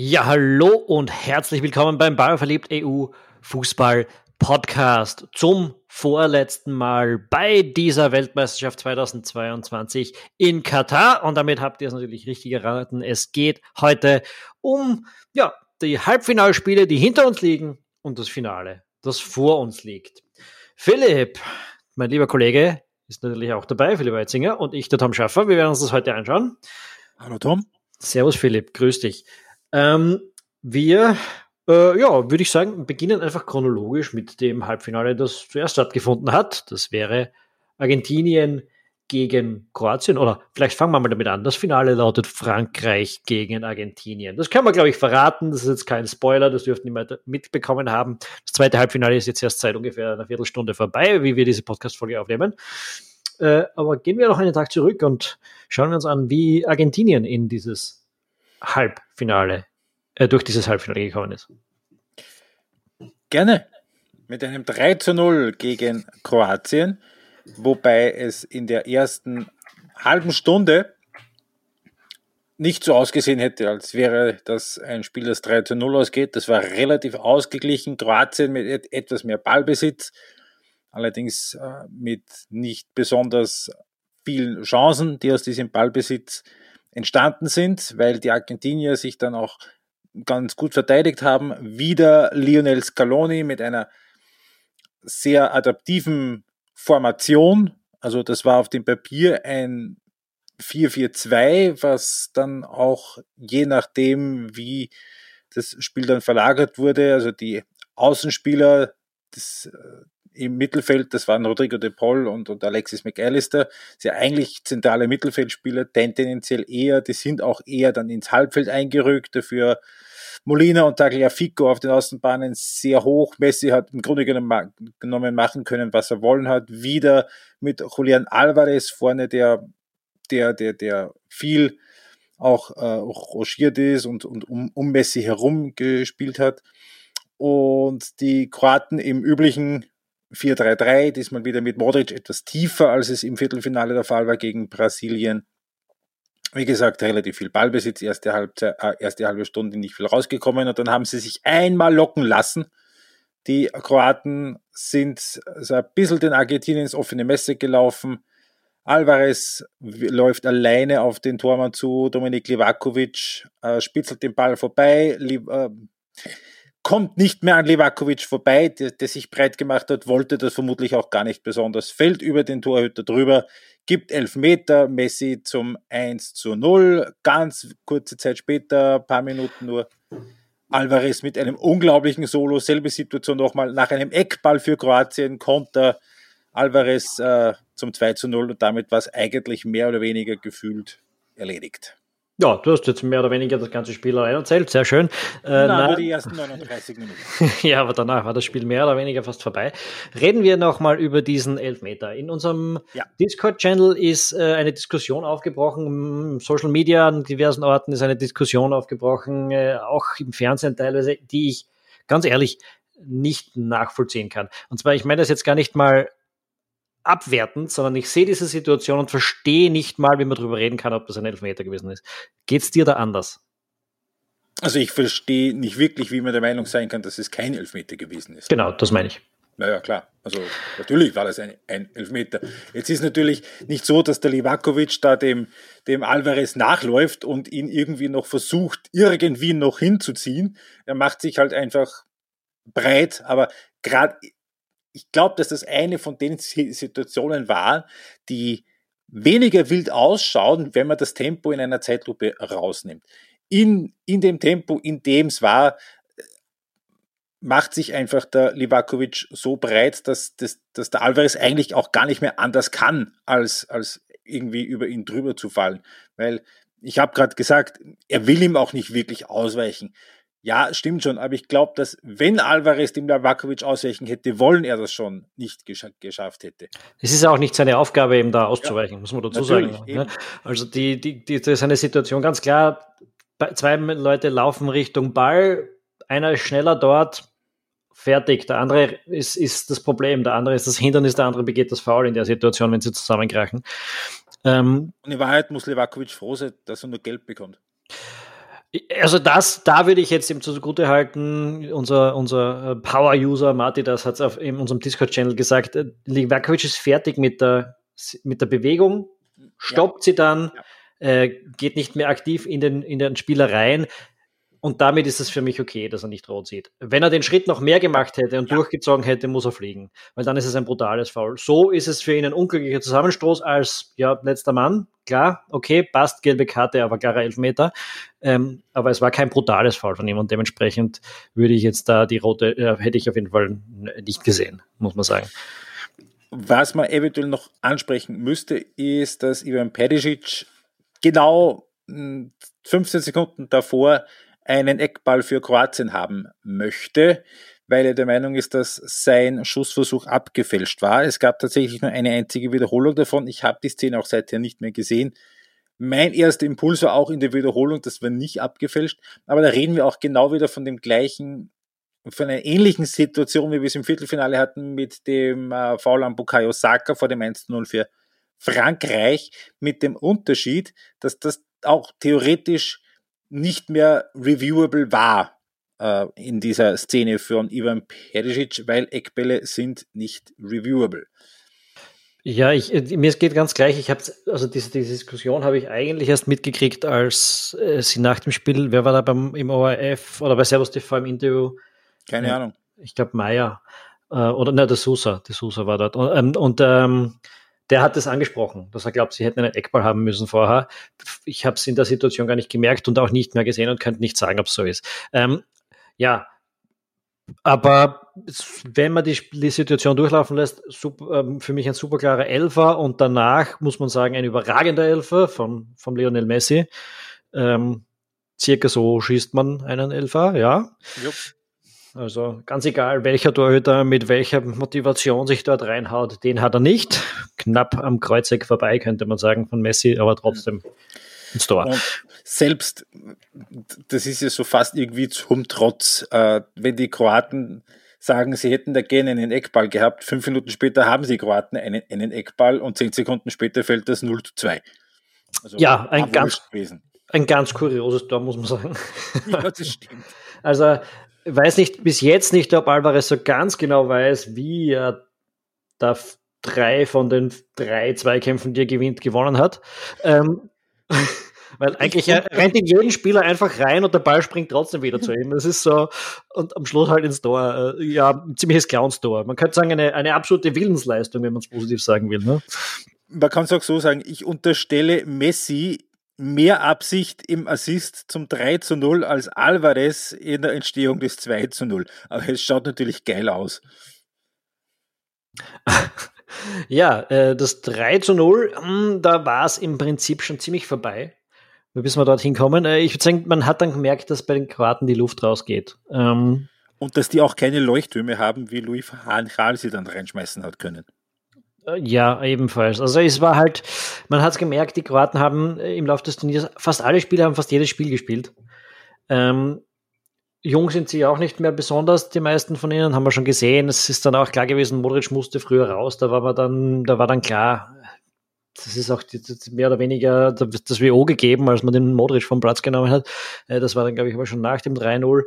Ja, hallo und herzlich willkommen beim Bauerverliebt EU Fußball Podcast zum vorletzten Mal bei dieser Weltmeisterschaft 2022 in Katar. Und damit habt ihr es natürlich richtig geraten. Es geht heute um ja, die Halbfinalspiele, die hinter uns liegen und das Finale, das vor uns liegt. Philipp, mein lieber Kollege, ist natürlich auch dabei, Philipp Weitzinger und ich, der Tom Schaffer. Wir werden uns das heute anschauen. Hallo Tom. Servus Philipp, grüß dich. Ähm, wir, äh, ja, würde ich sagen, beginnen einfach chronologisch mit dem Halbfinale, das zuerst stattgefunden hat. Das wäre Argentinien gegen Kroatien oder vielleicht fangen wir mal damit an. Das Finale lautet Frankreich gegen Argentinien. Das können wir, glaube ich, verraten. Das ist jetzt kein Spoiler, das dürften die mitbekommen haben. Das zweite Halbfinale ist jetzt erst seit ungefähr einer Viertelstunde vorbei, wie wir diese Podcast-Folge aufnehmen. Äh, aber gehen wir noch einen Tag zurück und schauen wir uns an, wie Argentinien in dieses Halbfinale, äh, durch dieses Halbfinale gekommen ist. Gerne. Mit einem 3 zu 0 gegen Kroatien, wobei es in der ersten halben Stunde nicht so ausgesehen hätte, als wäre das ein Spiel, das 3 zu 0 ausgeht. Das war relativ ausgeglichen. Kroatien mit etwas mehr Ballbesitz, allerdings äh, mit nicht besonders vielen Chancen, die aus diesem Ballbesitz entstanden sind, weil die Argentinier sich dann auch ganz gut verteidigt haben. Wieder Lionel Scaloni mit einer sehr adaptiven Formation. Also das war auf dem Papier ein 4-4-2, was dann auch je nachdem, wie das Spiel dann verlagert wurde, also die Außenspieler des, äh, im Mittelfeld, das waren Rodrigo de Paul und, und Alexis McAllister, sind ja eigentlich zentrale Mittelfeldspieler, tendenziell eher, die sind auch eher dann ins Halbfeld eingerückt, dafür Molina und Tagliafico auf den Außenbahnen sehr hoch. Messi hat im Grunde genommen machen können, was er wollen hat. Wieder mit Julian Alvarez vorne, der, der, der, der viel auch äh, rochiert ist und, und um, um Messi herum gespielt hat. Und die Kroaten im üblichen 4-3-3, diesmal wieder mit Modric etwas tiefer, als es im Viertelfinale der Fall war gegen Brasilien. Wie gesagt, relativ viel Ballbesitz, erste, Halbzeit, äh, erste halbe Stunde nicht viel rausgekommen und dann haben sie sich einmal locken lassen. Die Kroaten sind so ein bisschen den Argentinien ins offene Messe gelaufen. Alvarez läuft alleine auf den Tormann zu, Dominik Livakovic äh, spitzelt den Ball vorbei. Li äh, kommt nicht mehr an Levakovic vorbei, der, der, sich breit gemacht hat, wollte das vermutlich auch gar nicht besonders, fällt über den Torhüter drüber, gibt elf Meter, Messi zum 1 zu 0, ganz kurze Zeit später, paar Minuten nur, Alvarez mit einem unglaublichen Solo, selbe Situation nochmal, nach einem Eckball für Kroatien, Konter, Alvarez äh, zum 2 zu 0 und damit war es eigentlich mehr oder weniger gefühlt erledigt. Ja, du hast jetzt mehr oder weniger das ganze Spiel allein erzählt, sehr schön. Äh, na, nur die ersten 39 Minuten. ja, aber danach war das Spiel mehr oder weniger fast vorbei. Reden wir nochmal über diesen Elfmeter. In unserem ja. Discord-Channel ist äh, eine Diskussion aufgebrochen, Social Media an diversen Orten ist eine Diskussion aufgebrochen, äh, auch im Fernsehen teilweise, die ich ganz ehrlich nicht nachvollziehen kann. Und zwar, ich meine das jetzt gar nicht mal abwertend, sondern ich sehe diese Situation und verstehe nicht mal, wie man darüber reden kann, ob das ein Elfmeter gewesen ist. Geht es dir da anders? Also ich verstehe nicht wirklich, wie man der Meinung sein kann, dass es kein Elfmeter gewesen ist. Genau, das meine ich. Naja, klar. Also natürlich war das ein, ein Elfmeter. Jetzt ist natürlich nicht so, dass der Livakovic da dem, dem Alvarez nachläuft und ihn irgendwie noch versucht, irgendwie noch hinzuziehen. Er macht sich halt einfach breit, aber gerade ich glaube, dass das eine von den Situationen war, die weniger wild ausschauen, wenn man das Tempo in einer Zeitlupe rausnimmt. In, in dem Tempo, in dem es war, macht sich einfach der Livakovic so breit, dass, dass, dass der Alvarez eigentlich auch gar nicht mehr anders kann, als, als irgendwie über ihn drüber zu fallen. Weil ich habe gerade gesagt, er will ihm auch nicht wirklich ausweichen. Ja, stimmt schon, aber ich glaube, dass wenn Alvarez dem Lavakovic ausweichen hätte wollen, er das schon nicht gesch geschafft hätte. Es ist auch nicht seine Aufgabe, ihm da auszuweichen, ja, muss man dazu sagen. Ne? Also die, die, die, das ist eine Situation ganz klar, zwei Leute laufen Richtung Ball, einer ist schneller dort, fertig. Der andere ist, ist das Problem, der andere ist das Hindernis, der andere begeht das Foul in der Situation, wenn sie zusammenkrachen. Ähm, Und in Wahrheit muss Levakovic froh sein, dass er nur Geld bekommt. Also das, da würde ich jetzt ihm zugute halten, unser, unser äh, Power-User Marty, das hat es in unserem Discord-Channel gesagt, äh, Livakovic ist fertig mit der, mit der Bewegung, stoppt ja. sie dann, ja. äh, geht nicht mehr aktiv in den, in den Spielereien. Und damit ist es für mich okay, dass er nicht rot sieht. Wenn er den Schritt noch mehr gemacht hätte und ja. durchgezogen hätte, muss er fliegen. Weil dann ist es ein brutales Foul. So ist es für ihn ein unglücklicher Zusammenstoß als ja, letzter Mann. Klar, okay, passt, gelbe Karte, aber klarer Elfmeter. Ähm, aber es war kein brutales Foul von ihm und dementsprechend würde ich jetzt da die rote, äh, hätte ich auf jeden Fall nicht gesehen, muss man sagen. Was man eventuell noch ansprechen müsste, ist, dass Ivan Pedicic genau 15 hm, Sekunden davor einen Eckball für Kroatien haben möchte, weil er der Meinung ist, dass sein Schussversuch abgefälscht war. Es gab tatsächlich nur eine einzige Wiederholung davon. Ich habe die Szene auch seither nicht mehr gesehen. Mein erster Impuls war auch in der Wiederholung, das war nicht abgefälscht, aber da reden wir auch genau wieder von dem gleichen, von einer ähnlichen Situation, wie wir es im Viertelfinale hatten mit dem äh, Foul an Bukayo Saka vor dem 1-0 für Frankreich, mit dem Unterschied, dass das auch theoretisch nicht mehr reviewable war äh, in dieser Szene von Ivan Perisic, weil Eckbälle sind nicht reviewable. Ja, ich, äh, mir geht ganz gleich. Ich habe also diese, diese Diskussion habe ich eigentlich erst mitgekriegt, als äh, sie nach dem Spiel, wer war da beim im ORF oder bei Servus TV im Interview? Keine Ahnung. Ich glaube Meier äh, oder ne, der Sousa, der Sousa war dort. Und, ähm, und ähm, der hat das angesprochen, dass er glaubt, sie hätten einen Eckball haben müssen vorher. Ich habe es in der Situation gar nicht gemerkt und auch nicht mehr gesehen und könnte nicht sagen, ob es so ist. Ähm, ja, aber wenn man die, die Situation durchlaufen lässt, super, ähm, für mich ein super klarer Elfer und danach muss man sagen, ein überragender Elfer von, von Lionel Messi. Ähm, circa so schießt man einen Elfer, ja. Jupp. Also ganz egal, welcher Torhüter mit welcher Motivation sich dort reinhaut, den hat er nicht. Knapp am Kreuzeck vorbei, könnte man sagen, von Messi, aber trotzdem ins Tor. Und selbst, das ist ja so fast irgendwie zum Trotz, äh, wenn die Kroaten sagen, sie hätten da gerne einen Eckball gehabt, fünf Minuten später haben die Kroaten einen, einen Eckball und zehn Sekunden später fällt das 0 zu 2. Also ja, ein ganz, ein ganz kurioses Tor, muss man sagen. Ja, das stimmt. Also weiß nicht, bis jetzt nicht, ob Alvarez so ganz genau weiß, wie er da drei von den drei Zweikämpfen, die er gewinnt, gewonnen hat. Ähm, weil eigentlich er rennt in jeden Spieler einfach rein und der Ball springt trotzdem wieder zu ihm. Das ist so, und am Schluss halt ins Tor. Äh, ja, ein ziemliches Clowns-Tor. Man könnte sagen, eine, eine absolute Willensleistung, wenn man es positiv sagen will. Ne? Man kann es auch so sagen, ich unterstelle Messi mehr Absicht im Assist zum 3 zu 0 als Alvarez in der Entstehung des 2 zu 0. Aber es schaut natürlich geil aus. ja, äh, das 3 zu 0, hm, da war es im Prinzip schon ziemlich vorbei. Bis wir dorthin kommen. Äh, ich würde sagen, man hat dann gemerkt, dass bei den Kroaten die Luft rausgeht. Ähm, Und dass die auch keine Leuchttürme haben, wie Louis van Gaal sie dann reinschmeißen hat können. Ja, ebenfalls. Also es war halt, man hat es gemerkt, die Kroaten haben äh, im Laufe des Turniers, fast alle Spieler haben fast jedes Spiel gespielt. Ähm, jung sind sie auch nicht mehr besonders, die meisten von ihnen, haben wir schon gesehen. Es ist dann auch klar gewesen, Modric musste früher raus, da war man dann, da war dann klar, das ist auch die, die mehr oder weniger das WO gegeben, als man den Modric vom Platz genommen hat. Äh, das war dann, glaube ich, aber schon nach dem 3-0.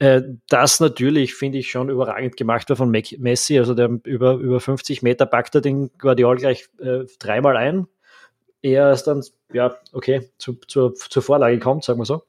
Äh, das natürlich finde ich schon überragend gemacht war von Messi. Also der über, über 50 Meter packt er den Guardiol gleich äh, dreimal ein. Er ist dann, ja, okay, zu, zu, zur Vorlage kommt, sagen wir so.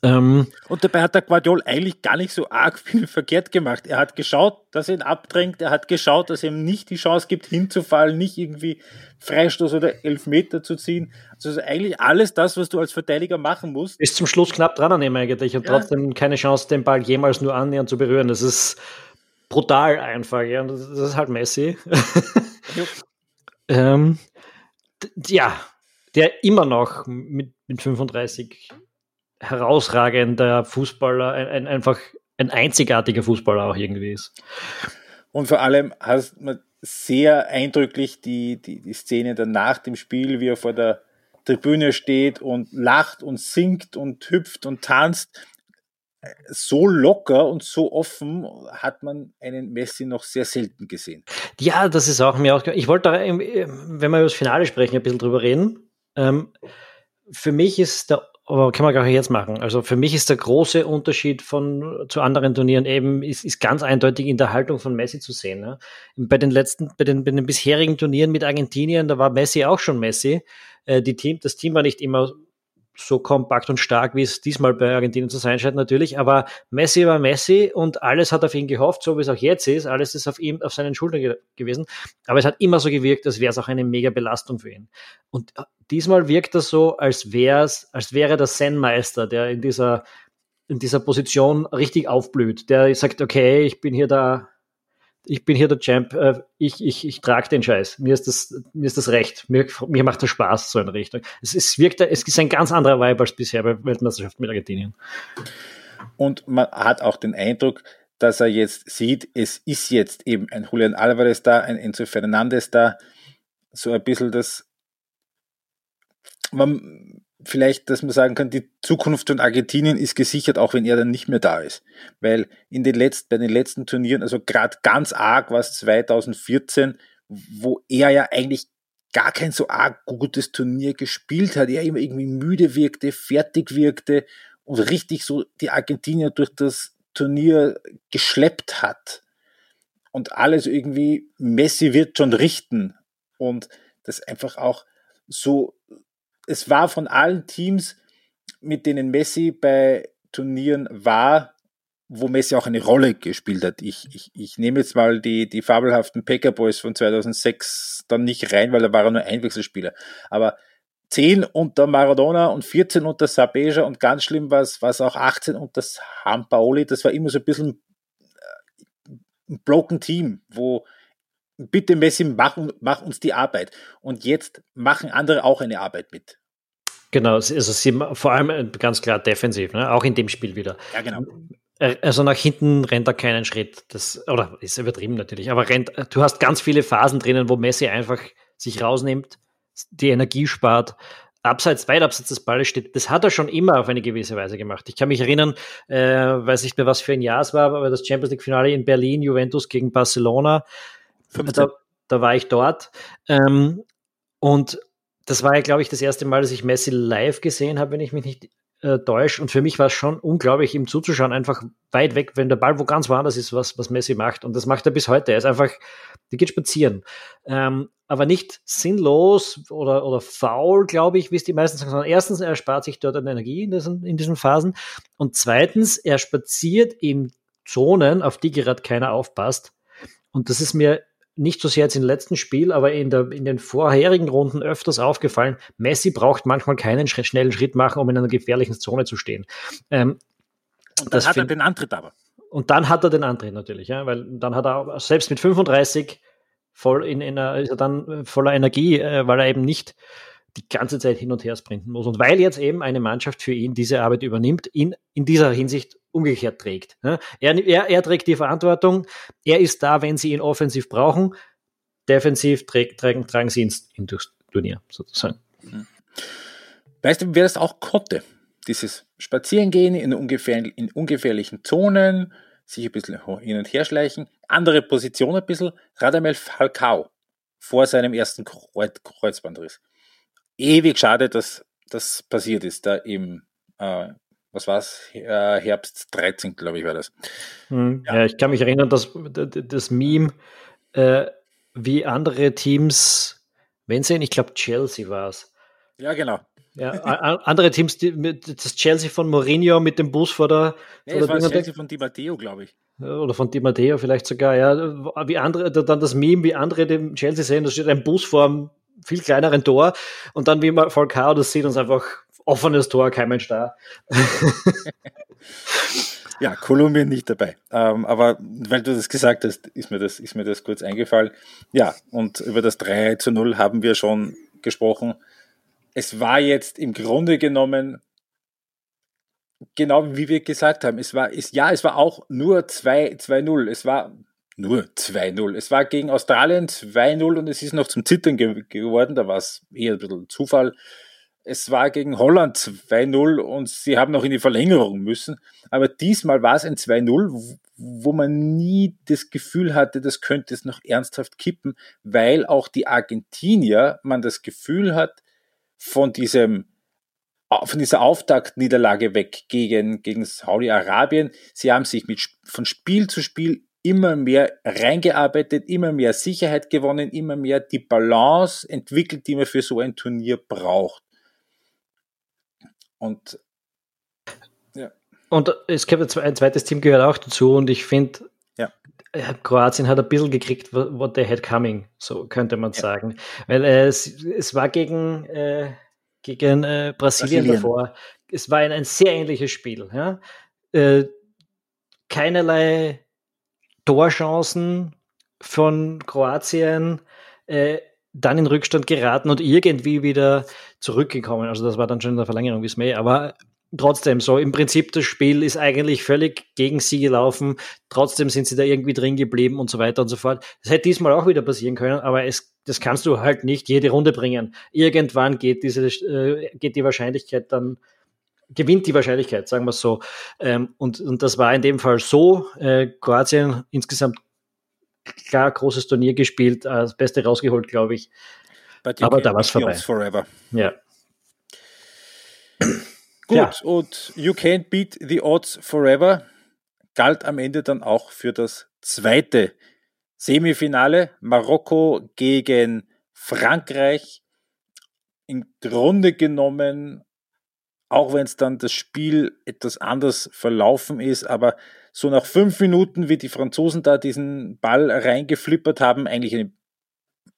Ähm, und dabei hat der Guardiol eigentlich gar nicht so arg viel verkehrt gemacht. Er hat geschaut, dass er ihn abdrängt, er hat geschaut, dass er ihm nicht die Chance gibt, hinzufallen, nicht irgendwie Freistoß oder Elfmeter zu ziehen. Also eigentlich alles das, was du als Verteidiger machen musst. Ist zum Schluss knapp dran an ihm eigentlich und ja. trotzdem keine Chance, den Ball jemals nur annähernd zu berühren. Das ist brutal einfach, ja. Das ist halt Messi. ähm, ja, der immer noch mit, mit 35 herausragender Fußballer, ein, ein, einfach ein einzigartiger Fußballer auch irgendwie ist. Und vor allem hast man sehr eindrücklich die, die, die Szene dann nach dem Spiel, wie er vor der Tribüne steht und lacht und singt und hüpft und tanzt. So locker und so offen hat man einen Messi noch sehr selten gesehen. Ja, das ist auch mir auch. Ich wollte, wenn wir über das Finale sprechen, ein bisschen drüber reden. Ähm, für mich ist der aber kann man gar nicht jetzt machen. Also für mich ist der große Unterschied von zu anderen Turnieren eben, ist, ist ganz eindeutig in der Haltung von Messi zu sehen. Ne? Bei den letzten, bei den, bei den bisherigen Turnieren mit Argentinien, da war Messi auch schon Messi. Äh, die Team, das Team war nicht immer so kompakt und stark, wie es diesmal bei Argentinien zu sein scheint, natürlich. Aber Messi war Messi und alles hat auf ihn gehofft, so wie es auch jetzt ist. Alles ist auf ihm, auf seinen Schultern ge gewesen. Aber es hat immer so gewirkt, als wäre es auch eine mega Belastung für ihn. Und äh, diesmal wirkt das so, als wäre es, als wäre der Zen-Meister, der in dieser, in dieser Position richtig aufblüht, der sagt, okay, ich bin hier da, ich bin hier der Champ, äh, ich, ich, ich trage den Scheiß. Mir ist das, mir ist das recht. Mir, mir macht das Spaß, so in Richtung. Es, es wirkt, es ist ein ganz anderer Vibe als bisher bei Weltmeisterschaft mit Argentinien. Und man hat auch den Eindruck, dass er jetzt sieht, es ist jetzt eben ein Julian Alvarez da, ein Enzo Fernandez da, so ein bisschen das, man, vielleicht, dass man sagen kann, die Zukunft von Argentinien ist gesichert, auch wenn er dann nicht mehr da ist. Weil in den letzten, bei den letzten Turnieren, also gerade ganz arg war es 2014, wo er ja eigentlich gar kein so arg gutes Turnier gespielt hat, er immer irgendwie müde wirkte, fertig wirkte und richtig so die Argentinier durch das Turnier geschleppt hat. Und alles irgendwie, Messi wird schon richten. Und das einfach auch so es war von allen Teams, mit denen Messi bei Turnieren war, wo Messi auch eine Rolle gespielt hat. Ich, ich, ich nehme jetzt mal die, die fabelhaften Packer Boys von 2006 dann nicht rein, weil da war er nur Einwechselspieler. Aber 10 unter Maradona und 14 unter Sabeja und ganz schlimm war es, auch 18 unter Hampaoli. Das war immer so ein bisschen äh, ein broken Team, wo bitte Messi, mach, mach uns die Arbeit. Und jetzt machen andere auch eine Arbeit mit. Genau, also sie, vor allem äh, ganz klar defensiv, ne? auch in dem Spiel wieder. Ja, genau. Äh, also nach hinten rennt er keinen Schritt. Das, oder ist übertrieben natürlich, aber rennt, du hast ganz viele Phasen drinnen, wo Messi einfach sich rausnimmt, die Energie spart, abseits, weit abseits des Balles steht. Das hat er schon immer auf eine gewisse Weise gemacht. Ich kann mich erinnern, äh, weiß nicht mehr, was für ein Jahr es war, aber das Champions League-Finale in Berlin, Juventus gegen Barcelona. Da, da, war ich dort. Ähm, und das war ja, glaube ich, das erste Mal, dass ich Messi live gesehen habe, wenn ich mich nicht äh, täusche. Und für mich war es schon unglaublich, ihm zuzuschauen, einfach weit weg, wenn der Ball wo ganz woanders ist, was, was Messi macht. Und das macht er bis heute. Er ist einfach, der geht spazieren. Ähm, aber nicht sinnlos oder, oder faul, glaube ich, wie es die meisten sagen, sondern erstens, er spart sich dort an Energie in diesen, in diesen Phasen. Und zweitens, er spaziert in Zonen, auf die gerade keiner aufpasst. Und das ist mir nicht so sehr jetzt im letzten Spiel, aber in, der, in den vorherigen Runden öfters aufgefallen, Messi braucht manchmal keinen sch schnellen Schritt machen, um in einer gefährlichen Zone zu stehen. Ähm, und dann hat er den Antritt aber. Und dann hat er den Antritt natürlich, ja, weil dann hat er selbst mit 35 voll in, in einer, ist er dann voller Energie, äh, weil er eben nicht die ganze Zeit hin und her sprinten muss. Und weil jetzt eben eine Mannschaft für ihn diese Arbeit übernimmt, ihn in dieser Hinsicht umgekehrt trägt. Er, er, er trägt die Verantwortung, er ist da, wenn sie ihn offensiv brauchen, defensiv trägt, tragen, tragen sie ihn in durchs Turnier sozusagen. Weißt du, wer das auch konnte? Dieses Spazierengehen in, ungefähr, in ungefährlichen Zonen, sich ein bisschen hin und her schleichen, andere Position ein bisschen, Radamel Falcao vor seinem ersten Kreuzbandriss. Ewig schade, dass das passiert ist, da im äh, was war es, äh, Herbst 13, glaube ich, war das. Hm, ja. ja. ich kann mich erinnern, dass das Meme, äh, wie andere Teams, wenn sie, ich glaube, Chelsea war es. Ja, genau. Ja, andere Teams, die, das Chelsea von Mourinho mit dem Bus vor der. Nee, vor das war das Chelsea von Di Matteo, glaube ich. Oder von Di Matteo vielleicht sogar, ja. Wie andere, dann das Meme, wie andere dem Chelsea sehen, da steht ein Bus vor einem viel kleineren Tor und dann wie man Falcao das sieht uns einfach offenes Tor, kein Mensch da. ja, Kolumbien nicht dabei. Ähm, aber weil du das gesagt hast, ist mir das, ist mir das kurz eingefallen. Ja, und über das 3 zu 0 haben wir schon gesprochen. Es war jetzt im Grunde genommen genau wie wir gesagt haben, es war, es, ja, es war auch nur 2-0. Es war nur 2-0. Es war gegen Australien 2-0 und es ist noch zum Zittern ge geworden. Da war es eher ein bisschen Zufall. Es war gegen Holland 2-0 und sie haben noch in die Verlängerung müssen. Aber diesmal war es ein 2-0, wo man nie das Gefühl hatte, das könnte es noch ernsthaft kippen, weil auch die Argentinier man das Gefühl hat, von diesem von dieser Auftaktniederlage weg gegen, gegen Saudi-Arabien. Sie haben sich mit, von Spiel zu Spiel immer mehr reingearbeitet, immer mehr Sicherheit gewonnen, immer mehr die Balance entwickelt, die man für so ein Turnier braucht. Und ja. Und es gibt ein zweites Team gehört auch dazu und ich finde, ja. Äh, Kroatien hat ein bisschen gekriegt, what they had coming, so könnte man ja. sagen. Weil äh, es, es war gegen, äh, gegen äh, Brasilien, Brasilien, davor. Es war ein, ein sehr ähnliches Spiel. Ja? Äh, keinerlei Torchancen von Kroatien, äh, dann in Rückstand geraten und irgendwie wieder zurückgekommen. Also das war dann schon in der Verlängerung bis Mai. Aber trotzdem so, im Prinzip das Spiel ist eigentlich völlig gegen sie gelaufen. Trotzdem sind sie da irgendwie drin geblieben und so weiter und so fort. Das hätte diesmal auch wieder passieren können, aber es, das kannst du halt nicht jede Runde bringen. Irgendwann geht diese, äh, geht die Wahrscheinlichkeit dann gewinnt die Wahrscheinlichkeit, sagen wir es so. Ähm, und, und das war in dem Fall so. Äh, Kroatien insgesamt klar großes Turnier gespielt, äh, das Beste rausgeholt, glaube ich. Aber da war es vorbei. Forever. Ja. Gut, ja. und You Can't Beat the Odds Forever galt am Ende dann auch für das zweite Semifinale. Marokko gegen Frankreich. Im Grunde genommen auch wenn es dann das Spiel etwas anders verlaufen ist, aber so nach fünf Minuten, wie die Franzosen da diesen Ball reingeflippert haben, eigentlich eine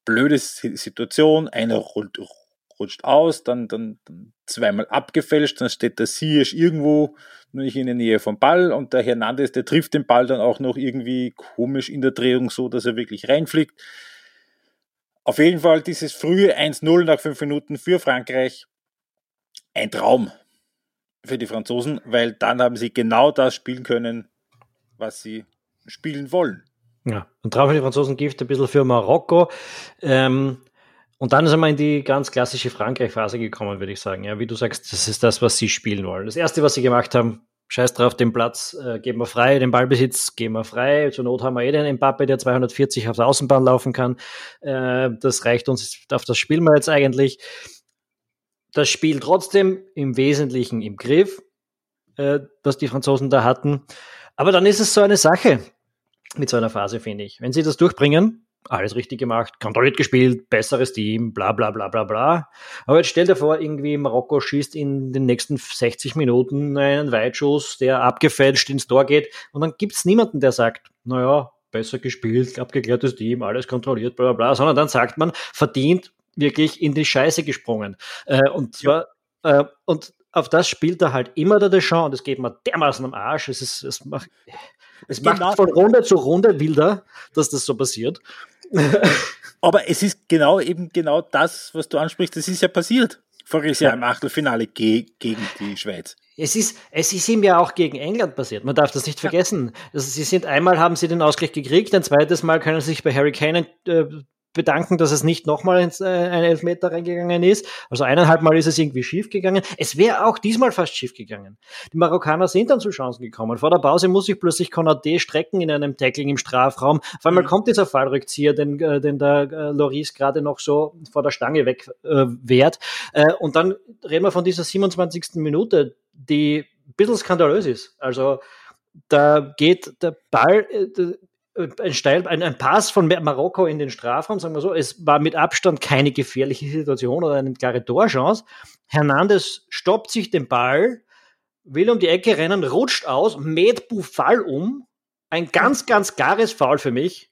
blöde Situation. Einer rutscht, aus, dann, dann, dann, zweimal abgefälscht, dann steht der Ziyech irgendwo nur nicht in der Nähe vom Ball und der Hernandez, der trifft den Ball dann auch noch irgendwie komisch in der Drehung so, dass er wirklich reinfliegt. Auf jeden Fall dieses frühe 1-0 nach fünf Minuten für Frankreich ein Traum für die Franzosen, weil dann haben sie genau das spielen können, was sie spielen wollen. Ja, und drauf die Franzosen Gift ein bisschen für Marokko. Ähm, und dann sind wir in die ganz klassische Frankreich-Phase gekommen, würde ich sagen. Ja, wie du sagst, das ist das, was sie spielen wollen. Das erste, was sie gemacht haben, scheiß drauf, den Platz äh, geben wir frei, den Ballbesitz geben wir frei. Zur Not haben wir eh den Mbappe, der 240 auf der Außenbahn laufen kann. Äh, das reicht uns, auf das spielen wir jetzt eigentlich das Spiel trotzdem im Wesentlichen im Griff, äh, was die Franzosen da hatten. Aber dann ist es so eine Sache mit so einer Phase, finde ich. Wenn sie das durchbringen, alles richtig gemacht, kontrolliert gespielt, besseres Team, bla bla bla bla bla. Aber jetzt stell dir vor, irgendwie Marokko schießt in den nächsten 60 Minuten einen Weitschuss, der abgefälscht ins Tor geht und dann gibt's niemanden, der sagt, naja, besser gespielt, abgeklärtes Team, alles kontrolliert, bla bla bla, sondern dann sagt man, verdient wirklich in die Scheiße gesprungen. Äh, und zwar, ja. äh, und auf das spielt er halt immer der Deschamps und es geht mir dermaßen am Arsch. Es, ist, es macht, es genau. macht von Runde zu Runde wilder, dass das so passiert. Aber es ist genau eben genau das, was du ansprichst, das ist ja passiert. Voriges Jahr ja. im Achtelfinale ge gegen die Schweiz. Es ist, es ist ihm ja auch gegen England passiert. Man darf das nicht vergessen. Ja. sie sind einmal haben sie den Ausgleich gekriegt, ein zweites Mal können sie sich bei Harry Kane äh, bedanken, dass es nicht nochmal äh, ein Elfmeter reingegangen ist. Also eineinhalb Mal ist es irgendwie schief gegangen. Es wäre auch diesmal fast schief gegangen. Die Marokkaner sind dann zu Chancen gekommen. Vor der Pause muss sich plötzlich Konate strecken in einem Tackling im Strafraum. Auf einmal mhm. kommt dieser Fallrückzieher, den, äh, den der äh, Loris gerade noch so vor der Stange weg äh. Äh, und dann reden wir von dieser 27. Minute, die ein bisschen skandalös ist. Also da geht der Ball, äh, ein, Steil, ein, ein Pass von Marokko in den Strafraum, sagen wir so. Es war mit Abstand keine gefährliche Situation oder eine klare Torchance. Hernandez stoppt sich den Ball, will um die Ecke rennen, rutscht aus, mäht Buffal um. Ein ganz, ganz klares Foul für mich.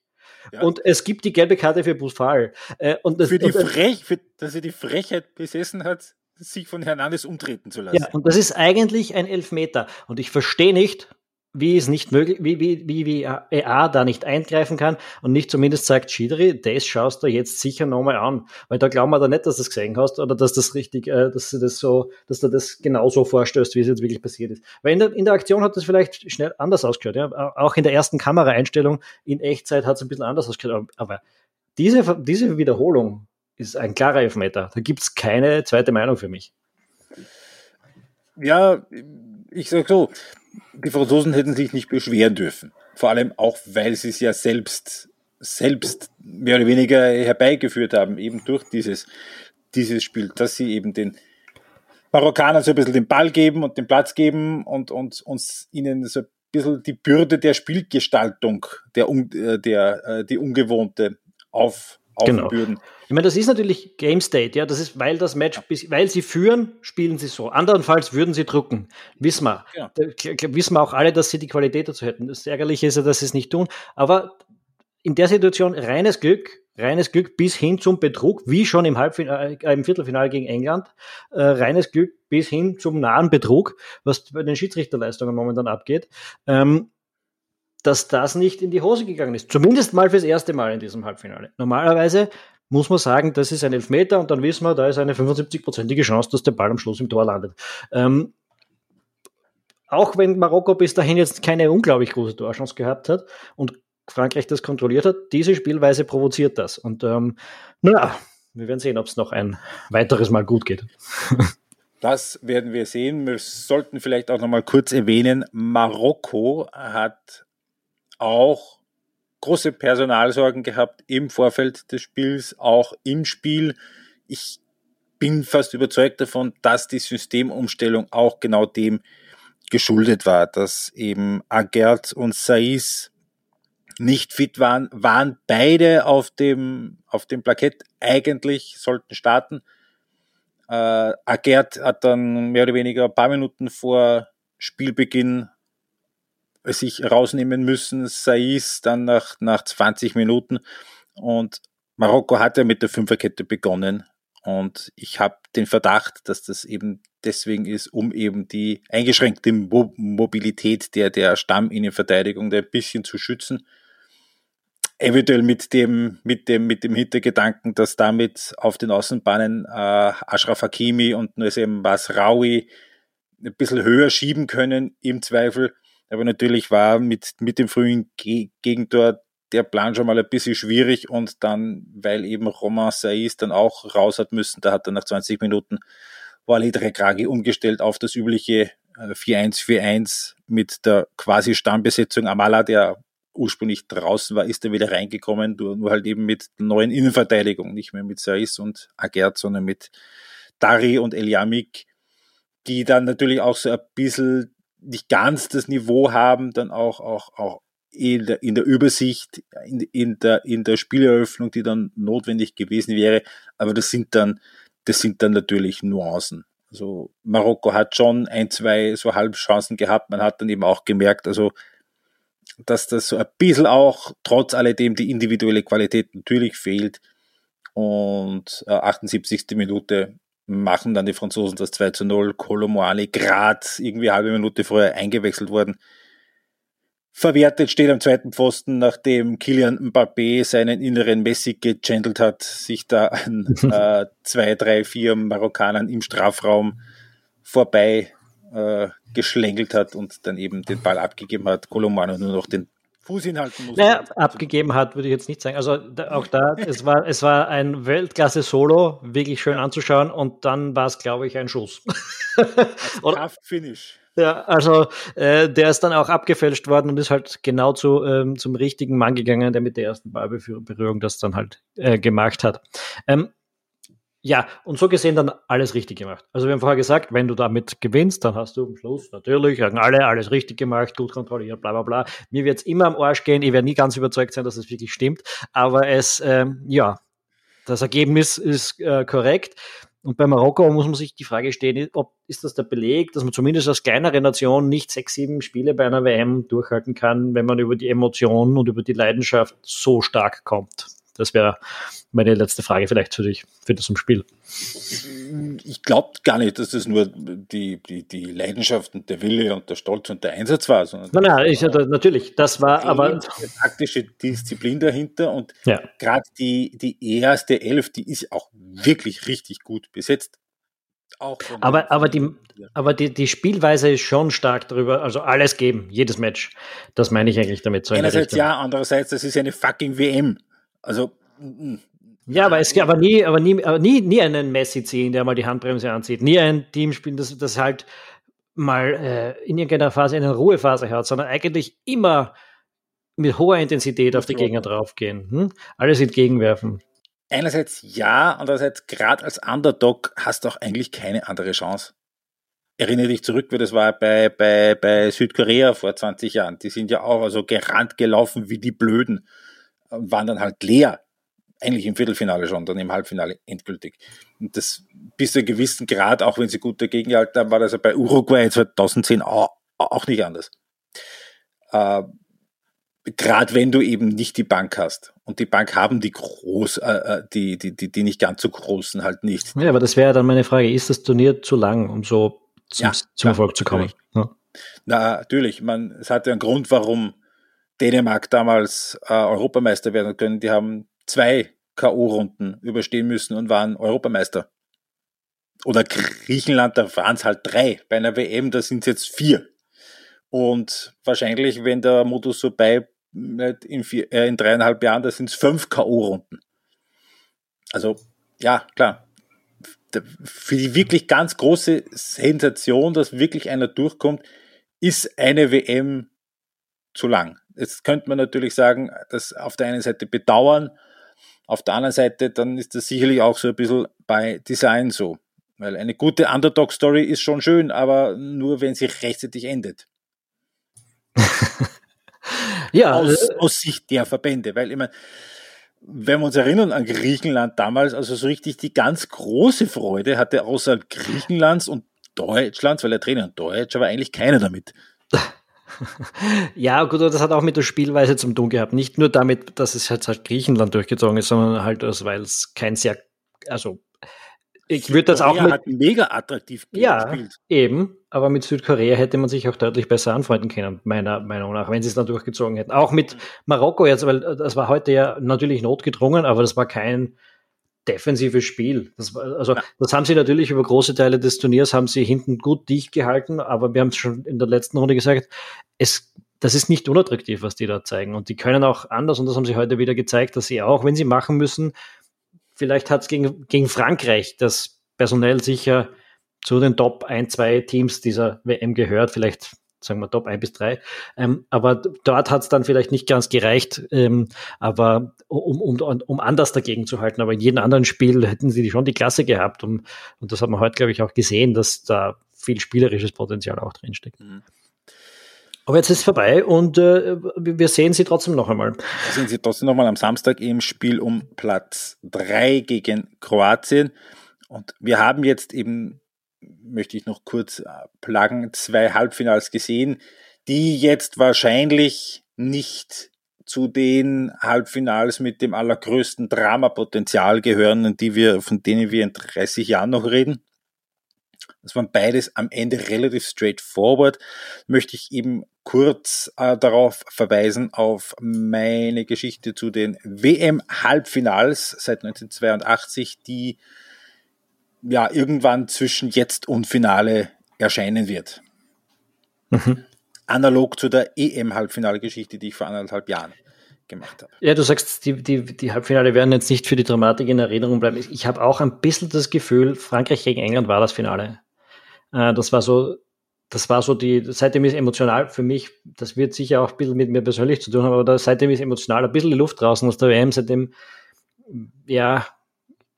Ja. Und es gibt die gelbe Karte für Buffal. Äh, und das, für die Frech, für, dass er die Frechheit besessen hat, sich von Hernandez umtreten zu lassen. Ja, und das ist eigentlich ein Elfmeter. Und ich verstehe nicht, wie es nicht möglich, wie, wie, wie, wie EA da nicht eingreifen kann und nicht zumindest sagt, Schidri, das schaust du jetzt sicher nochmal an. Weil da glauben wir da nicht, dass du das gesehen hast oder dass das richtig, äh, dass du das so, dass du das genauso vorstößt, wie es jetzt wirklich passiert ist. Weil in der, in der Aktion hat das vielleicht schnell anders ausgehört, ja. Auch in der ersten Kameraeinstellung in Echtzeit hat es ein bisschen anders ausgehört. Aber diese, diese Wiederholung ist ein klarer Elfmeter. Da gibt's keine zweite Meinung für mich. Ja, ich sag so, die Franzosen hätten sich nicht beschweren dürfen. Vor allem auch, weil sie es ja selbst, selbst mehr oder weniger herbeigeführt haben, eben durch dieses, dieses Spiel, dass sie eben den, Marokkanern so ein bisschen den Ball geben und den Platz geben und, und uns ihnen so ein bisschen die Bürde der Spielgestaltung, der, äh, der, äh, die ungewohnte auf, Genau. Ich meine, das ist natürlich Game State, ja. Das ist, weil das Match, weil sie führen, spielen sie so. Andernfalls würden sie drucken. Wissen wir. Ja. Wissen wir auch alle, dass sie die Qualität dazu hätten. Das Ärgerliche ist ja, dass sie es nicht tun. Aber in der Situation reines Glück, reines Glück bis hin zum Betrug, wie schon im, Halbfinale, äh, im Viertelfinale gegen England, äh, reines Glück bis hin zum nahen Betrug, was bei den Schiedsrichterleistungen momentan abgeht, ähm, dass das nicht in die Hose gegangen ist. Zumindest mal fürs erste Mal in diesem Halbfinale. Normalerweise muss man sagen, das ist ein Elfmeter und dann wissen wir, da ist eine 75-prozentige Chance, dass der Ball am Schluss im Tor landet. Ähm, auch wenn Marokko bis dahin jetzt keine unglaublich große Torchance gehabt hat und Frankreich das kontrolliert hat. Diese Spielweise provoziert das. Und ähm, naja, wir werden sehen, ob es noch ein weiteres Mal gut geht. Das werden wir sehen. Wir sollten vielleicht auch noch mal kurz erwähnen, Marokko hat auch große Personalsorgen gehabt im Vorfeld des Spiels, auch im Spiel. Ich bin fast überzeugt davon, dass die Systemumstellung auch genau dem geschuldet war, dass eben Agert und Saiz nicht fit waren, waren beide auf dem, auf dem Plakett eigentlich, sollten starten. Äh, Agert hat dann mehr oder weniger ein paar Minuten vor Spielbeginn sich rausnehmen müssen, Saiz dann nach, nach 20 Minuten. Und Marokko hat ja mit der Fünferkette begonnen. Und ich habe den Verdacht, dass das eben deswegen ist, um eben die eingeschränkte Mobilität der, der Stamminnenverteidigung ein bisschen zu schützen. Eventuell mit dem, mit dem, mit dem Hintergedanken, dass damit auf den Außenbahnen äh, Ashraf Hakimi und Nusem Basraoui ein bisschen höher schieben können im Zweifel. Aber natürlich war mit, mit dem frühen Ge Gegentor der Plan schon mal ein bisschen schwierig und dann, weil eben Roman Saiz dann auch raus hat müssen, da hat er nach 20 Minuten Walid Regragi umgestellt auf das übliche 4-1-4-1 äh, mit der quasi Stammbesetzung. Amala, der ursprünglich draußen war, ist er wieder reingekommen, nur halt eben mit neuen Innenverteidigung, nicht mehr mit Saiz und Agert, sondern mit Dari und Eliamik, die dann natürlich auch so ein bisschen nicht ganz das Niveau haben, dann auch, auch, auch in der, in der Übersicht, in, in, der, in der Spieleröffnung, die dann notwendig gewesen wäre. Aber das sind dann, das sind dann natürlich Nuancen. Also Marokko hat schon ein, zwei so Halbchancen gehabt. Man hat dann eben auch gemerkt, also dass das so ein bisschen auch trotz alledem die individuelle Qualität natürlich fehlt. Und äh, 78. Minute machen dann die Franzosen das 2 zu 0. Colomoani gerade irgendwie halbe Minute vorher eingewechselt worden. Verwertet steht am zweiten Pfosten, nachdem Kilian Mbappé seinen inneren Messi gechandelt hat, sich da an äh, zwei, drei, vier Marokkanern im Strafraum vorbei äh, geschlängelt hat und dann eben den Ball abgegeben hat. Kolomano nur noch den Fuß hinhalten muss. Naja, abgegeben hat, würde ich jetzt nicht sagen. Also da, auch da, es war, es war ein Weltklasse-Solo, wirklich schön anzuschauen und dann war es, glaube ich, ein Schuss. Finish. Ja, also äh, der ist dann auch abgefälscht worden und ist halt genau zu, ähm, zum richtigen Mann gegangen, der mit der ersten Ballberührung das dann halt äh, gemacht hat. Ähm, ja, und so gesehen dann alles richtig gemacht. Also wir haben vorher gesagt, wenn du damit gewinnst, dann hast du am Schluss natürlich, sagen alle, alles richtig gemacht, gut kontrolliert, bla bla bla. Mir wird es immer am Arsch gehen, ich werde nie ganz überzeugt sein, dass es wirklich stimmt, aber es, ähm, ja, das Ergebnis ist äh, korrekt. Und bei Marokko muss man sich die Frage stellen, ob ist das der Beleg, dass man zumindest als kleinere Nation nicht sechs, sieben Spiele bei einer WM durchhalten kann, wenn man über die Emotionen und über die Leidenschaft so stark kommt. Das wäre meine letzte Frage vielleicht für dich, für das Spiel. Ich glaube gar nicht, dass das nur die, die, die Leidenschaft und der Wille und der Stolz und der Einsatz war, sondern nein, nein, ich, natürlich, das war aber eine taktische Disziplin dahinter und ja. gerade die, die erste Elf, die ist auch wirklich richtig gut besetzt. Auch aber, aber, die, aber die, die Spielweise ist schon stark darüber, also alles geben, jedes Match. Das meine ich eigentlich damit. So Einerseits ja, andererseits, das ist eine fucking WM. Also. Ja, aber es aber nie, aber nie, aber nie, nie einen Messi ziehen, der mal die Handbremse anzieht. Nie ein Team spielen, das, das halt mal äh, in irgendeiner Phase eine Ruhephase hat, sondern eigentlich immer mit hoher Intensität auf die Gegner draufgehen. Hm? Alles entgegenwerfen. Einerseits ja, andererseits gerade als Underdog hast du auch eigentlich keine andere Chance. erinnere dich zurück, wie das war bei, bei, bei Südkorea vor 20 Jahren. Die sind ja auch also gerannt gelaufen wie die Blöden waren dann halt leer. Eigentlich im Viertelfinale schon, dann im Halbfinale endgültig. Und das bis zu einem gewissen Grad, auch wenn sie gut dagegen gehalten haben, war das ja bei Uruguay 2010 auch, nicht anders. Äh, Gerade wenn du eben nicht die Bank hast. Und die Bank haben die groß, äh, äh, die, die, die, die nicht ganz so großen halt nicht. Ja, aber das wäre dann meine Frage, ist das Turnier zu lang, um so zum, ja, zum Erfolg zu kommen? Ja. Na, natürlich. Man, es hat ja einen Grund, warum Dänemark damals äh, Europameister werden können. Die haben zwei K.O.-Runden überstehen müssen und waren Europameister. Oder Griechenland, da waren es halt drei. Bei einer WM, da sind es jetzt vier. Und wahrscheinlich, wenn der Modus so bei in, vier, äh, in dreieinhalb Jahren, da sind es fünf K.O.-Runden. Also, ja, klar. Für die wirklich ganz große Sensation, dass wirklich einer durchkommt, ist eine WM zu lang. Jetzt könnte man natürlich sagen, das auf der einen Seite bedauern, auf der anderen Seite, dann ist das sicherlich auch so ein bisschen bei Design so. Weil eine gute Underdog-Story ist schon schön, aber nur wenn sie rechtzeitig endet. ja. Aus, äh, aus Sicht der Verbände, weil ich meine, wenn wir uns erinnern an Griechenland damals, also so richtig die ganz große Freude hatte außer Griechenlands und Deutschlands, weil der Trainer Deutsch, aber eigentlich keiner damit. ja, gut, das hat auch mit der Spielweise zum tun gehabt. Nicht nur damit, dass es jetzt halt Griechenland durchgezogen ist, sondern halt, also, weil es kein sehr, also ich würde das auch mit, hat mega attraktiv ja, gespielt. eben, aber mit Südkorea hätte man sich auch deutlich besser anfreunden können, meiner Meinung nach, wenn sie es dann durchgezogen hätten. Auch mit Marokko jetzt, weil das war heute ja natürlich notgedrungen, aber das war kein defensives Spiel. Das also ja. das haben sie natürlich über große Teile des Turniers haben sie hinten gut dicht gehalten, aber wir haben es schon in der letzten Runde gesagt, es das ist nicht unattraktiv, was die da zeigen. Und die können auch anders, und das haben sie heute wieder gezeigt, dass sie auch, wenn sie machen müssen, Vielleicht hat es gegen, gegen Frankreich, das personell sicher zu den Top 1, 2 Teams dieser WM gehört, vielleicht sagen wir Top 1 bis 3. Ähm, aber dort hat es dann vielleicht nicht ganz gereicht, ähm, aber um, um, um anders dagegen zu halten. Aber in jedem anderen Spiel hätten sie schon die Klasse gehabt. Um, und das hat man heute, glaube ich, auch gesehen, dass da viel spielerisches Potenzial auch drinsteckt. Mhm. Aber jetzt ist es vorbei und äh, wir sehen sie trotzdem noch einmal. Wir sehen sie trotzdem noch mal am Samstag im Spiel um Platz 3 gegen Kroatien. Und wir haben jetzt eben, möchte ich noch kurz äh, pluggen, zwei Halbfinals gesehen, die jetzt wahrscheinlich nicht zu den Halbfinals mit dem allergrößten Dramapotenzial gehören, die wir, von denen wir in 30 Jahren noch reden. Das waren beides am Ende relativ straightforward. Möchte ich eben kurz äh, darauf verweisen, auf meine Geschichte zu den WM-Halbfinals seit 1982, die ja irgendwann zwischen jetzt und Finale erscheinen wird. Mhm. Analog zu der EM-Halbfinale-Geschichte, die ich vor anderthalb Jahren gemacht habe. Ja, du sagst, die, die, die Halbfinale werden jetzt nicht für die Dramatik in Erinnerung bleiben. Ich habe auch ein bisschen das Gefühl, Frankreich gegen England war das Finale. Äh, das war so das war so die, seitdem ist emotional für mich, das wird sicher auch ein bisschen mit mir persönlich zu tun haben, aber da, seitdem ist emotional ein bisschen die Luft draußen aus der WM, seitdem, ja,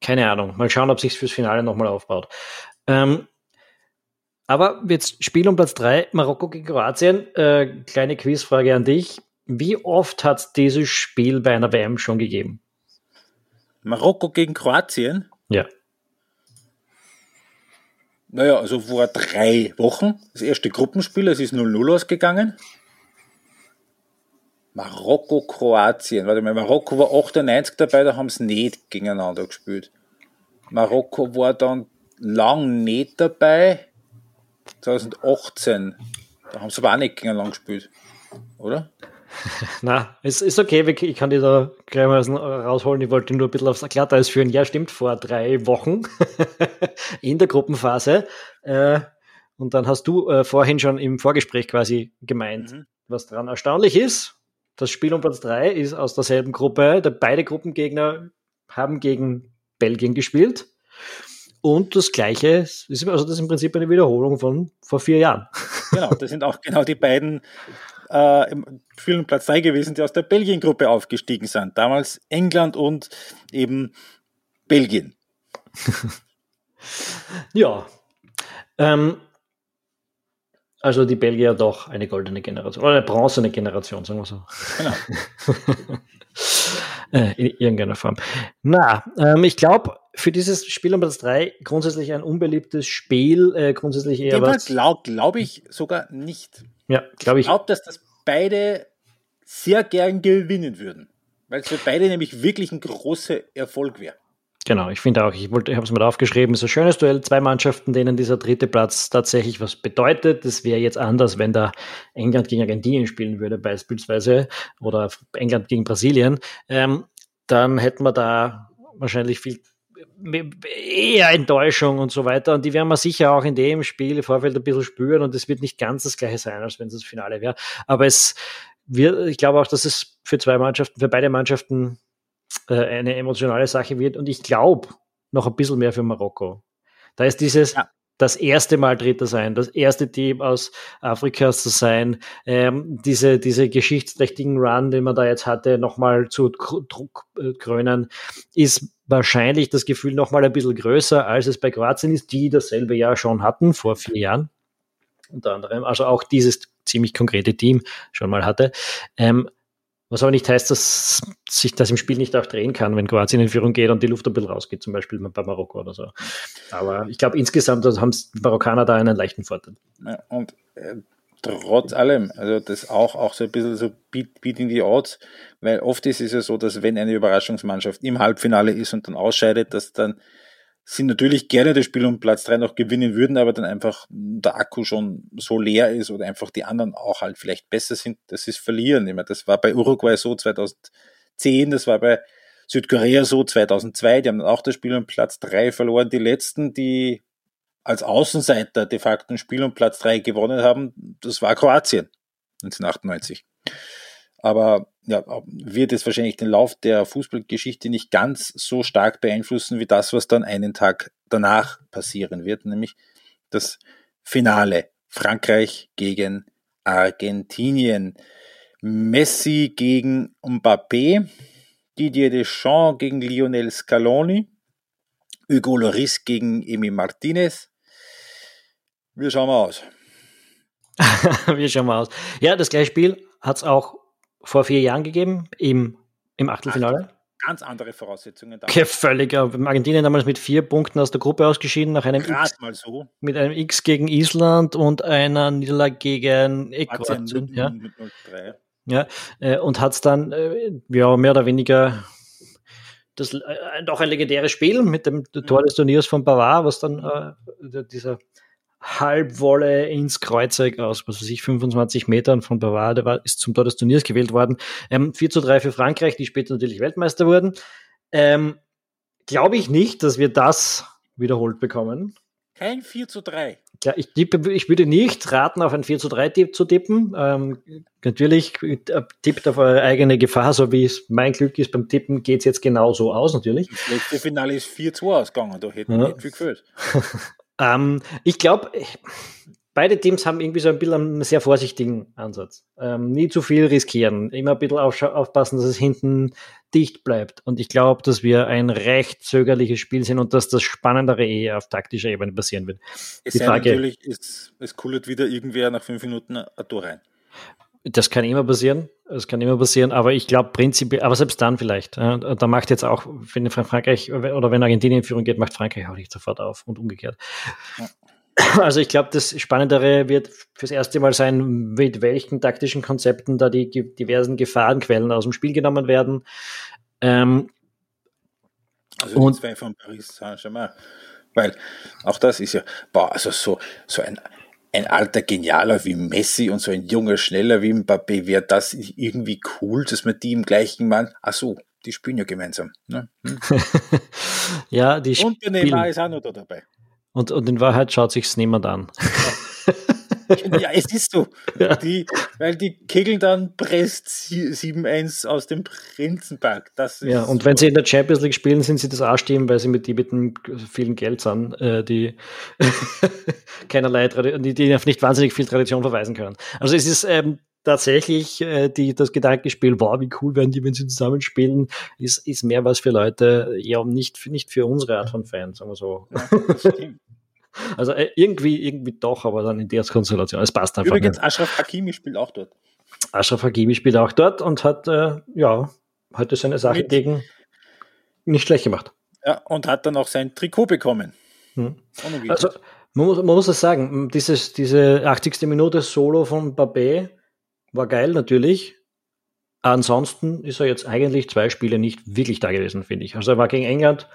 keine Ahnung. Mal schauen, ob sich fürs Finale nochmal aufbaut. Ähm, aber jetzt Spiel um Platz 3, Marokko gegen Kroatien. Äh, kleine Quizfrage an dich. Wie oft hat es dieses Spiel bei einer WM schon gegeben? Marokko gegen Kroatien? Ja. Naja, also vor drei Wochen, das erste Gruppenspiel, es ist 0-0 ausgegangen. Marokko, Kroatien. Warte mal, Marokko war 98 dabei, da haben sie nicht gegeneinander gespielt. Marokko war dann lang nicht dabei. 2018. Da haben sie aber auch nicht gegeneinander gespielt. Oder? Na, es ist okay, ich kann die da gleich mal rausholen. Ich wollte nur ein bisschen aufs Glatteis führen. Ja, stimmt, vor drei Wochen in der Gruppenphase. Äh, und dann hast du äh, vorhin schon im Vorgespräch quasi gemeint, mhm. was daran erstaunlich ist. Das Spiel um Platz drei ist aus derselben Gruppe. beide Gruppengegner haben gegen Belgien gespielt. Und das Gleiche ist, also das ist im Prinzip eine Wiederholung von vor vier Jahren. Genau, das sind auch genau die beiden äh, im Spiel Platz 3 gewesen, die aus der Belgien-Gruppe aufgestiegen sind. Damals England und eben Belgien. ja. Ähm, also die Belgier doch eine goldene Generation oder eine bronzene Generation, sagen wir so. Genau. Äh, in irgendeiner Form. Na, ähm, ich glaube, für dieses Spiel um Platz 3 grundsätzlich ein unbeliebtes Spiel, äh, grundsätzlich eher was. Glaube glaub ich sogar nicht. Ja, glaube ich. Ich glaube, dass das beide sehr gern gewinnen würden, weil es für beide nämlich wirklich ein großer Erfolg wäre. Genau, ich finde auch, ich ich habe es mal aufgeschrieben, so ein schönes Duell, zwei Mannschaften, denen dieser dritte Platz tatsächlich was bedeutet. Das wäre jetzt anders, wenn da England gegen Argentinien spielen würde, beispielsweise, oder England gegen Brasilien. Ähm, dann hätten wir da wahrscheinlich viel eher Enttäuschung und so weiter. Und die werden wir sicher auch in dem Spiel im Vorfeld ein bisschen spüren und es wird nicht ganz das gleiche sein, als wenn es das Finale wäre. Aber es wird, ich glaube auch, dass es für zwei Mannschaften, für beide Mannschaften äh, eine emotionale Sache wird. Und ich glaube noch ein bisschen mehr für Marokko. Da ist dieses, ja. das erste Mal Dritter sein, das erste Team aus Afrika zu sein, ähm, diese, diese geschichtsträchtigen Run, den man da jetzt hatte, nochmal zu äh, krönen, ist wahrscheinlich das Gefühl nochmal ein bisschen größer, als es bei Kroatien ist, die dasselbe Jahr schon hatten, vor vier Jahren. Unter anderem, also auch dieses ziemlich konkrete Team schon mal hatte. Ähm, was aber nicht heißt, dass sich das im Spiel nicht auch drehen kann, wenn Kroatien in Führung geht und die Luft ein bisschen rausgeht, zum Beispiel bei Marokko oder so. Aber ich glaube, insgesamt haben die Marokkaner da einen leichten Vorteil. Ja, und äh, trotz allem, also das auch, auch so ein bisschen so beating the odds, weil oft ist es ja so, dass wenn eine Überraschungsmannschaft im Halbfinale ist und dann ausscheidet, dass dann sie natürlich gerne das Spiel um Platz drei noch gewinnen würden, aber dann einfach der Akku schon so leer ist oder einfach die anderen auch halt vielleicht besser sind, das ist verlieren. Ich meine, das war bei Uruguay so 2010, das war bei Südkorea so 2002, die haben dann auch das Spiel um Platz drei verloren. Die letzten, die als Außenseiter de facto ein Spiel um Platz drei gewonnen haben, das war Kroatien 1998. Aber ja, wird es wahrscheinlich den Lauf der Fußballgeschichte nicht ganz so stark beeinflussen wie das, was dann einen Tag danach passieren wird, nämlich das Finale Frankreich gegen Argentinien. Messi gegen Mbappé, Didier Deschamps gegen Lionel Scaloni, Hugo Loris gegen Emi Martinez. Wir schauen mal aus. Wir schauen mal aus. Ja, das gleiche Spiel hat es auch vor vier Jahren gegeben, im, im Achtelfinale. Ganz andere Voraussetzungen. Okay, völlig. Argentinien damals mit vier Punkten aus der Gruppe ausgeschieden, nach einem X, mal so. mit einem X gegen Island und einer Niederlage gegen Ecuador. Ja. ja, äh, und hat es dann äh, ja, mehr oder weniger das, äh, doch ein legendäres Spiel mit dem Tor des Turniers von Bavard, was dann dieser Halbwolle ins Kreuzeck aus, was weiß ich, 25 Metern von Bavard, der war, ist zum Tor des Turniers gewählt worden. Ähm, 4 zu 3 für Frankreich, die später natürlich Weltmeister wurden. Ähm, Glaube ich nicht, dass wir das wiederholt bekommen. Kein 4 zu 3. Ja, ich, tippe, ich würde nicht raten, auf ein 4 zu 3 Tipp zu tippen. Ähm, natürlich äh, tippt auf eure eigene Gefahr, so wie es mein Glück ist beim Tippen, geht es jetzt genauso aus, natürlich. Das letzte Finale ist 4 zu ausgegangen, da hätten wir ja. nicht viel gefühlt. Ähm, ich glaube, beide Teams haben irgendwie so ein bisschen einen sehr vorsichtigen Ansatz. Ähm, nie zu viel riskieren, immer ein bisschen aufpassen, dass es hinten dicht bleibt. Und ich glaube, dass wir ein recht zögerliches Spiel sind und dass das Spannendere eher auf taktischer Ebene passieren wird. Es Die Frage, natürlich, es, es kullert wieder irgendwer nach fünf Minuten ein Tor rein. Das kann immer passieren. Das kann immer passieren, aber ich glaube prinzipiell, aber selbst dann vielleicht. Ja, da macht jetzt auch, wenn Frankreich oder wenn Argentinien in Führung geht, macht Frankreich auch nicht sofort auf und umgekehrt. Ja. Also ich glaube, das Spannendere wird fürs erste Mal sein, mit welchen taktischen Konzepten da die diversen Gefahrenquellen aus dem Spiel genommen werden. Ähm, also und, zwei von Paris Saint-Germain. Weil auch das ist ja, boah, also so, so ein ein alter Genialer wie Messi und so ein junger, schneller wie Mbappé, wäre das irgendwie cool, dass man die im gleichen Mann, ach so, die spielen ja gemeinsam. Ne? Hm? ja, die Und der Neymar ist auch noch da dabei. Und, und in Wahrheit schaut sich's niemand an. Ja, es ist so. Ja. Die, weil die kegeln dann Brest 7-1 aus dem Prinzenpark. Das ja, und so. wenn sie in der Champions League spielen, sind sie das Arschteam, weil sie mit die mit dem vielen Geld sind, äh, die keinerlei die, die auf nicht wahnsinnig viel Tradition verweisen können. Also es ist ähm, tatsächlich äh, die, das Gedankenspiel, wow, wie cool werden die, wenn sie zusammenspielen, ist, ist mehr was für Leute, ja, nicht, nicht für unsere Art von Fans, sagen wir so. Ja, das stimmt. Also äh, irgendwie, irgendwie doch, aber dann in der Konstellation. Es passt einfach. Übrigens, nicht. Ashraf Hakimi spielt auch dort. Ashraf Hakimi spielt auch dort und hat, äh, ja, heute seine Sache Mit. gegen nicht schlecht gemacht. Ja, und hat dann auch sein Trikot bekommen. Hm. Also, man muss, man muss es sagen, dieses, diese 80. Minute Solo von Babé war geil natürlich. Ansonsten ist er jetzt eigentlich zwei Spiele nicht wirklich da gewesen, finde ich. Also er war gegen England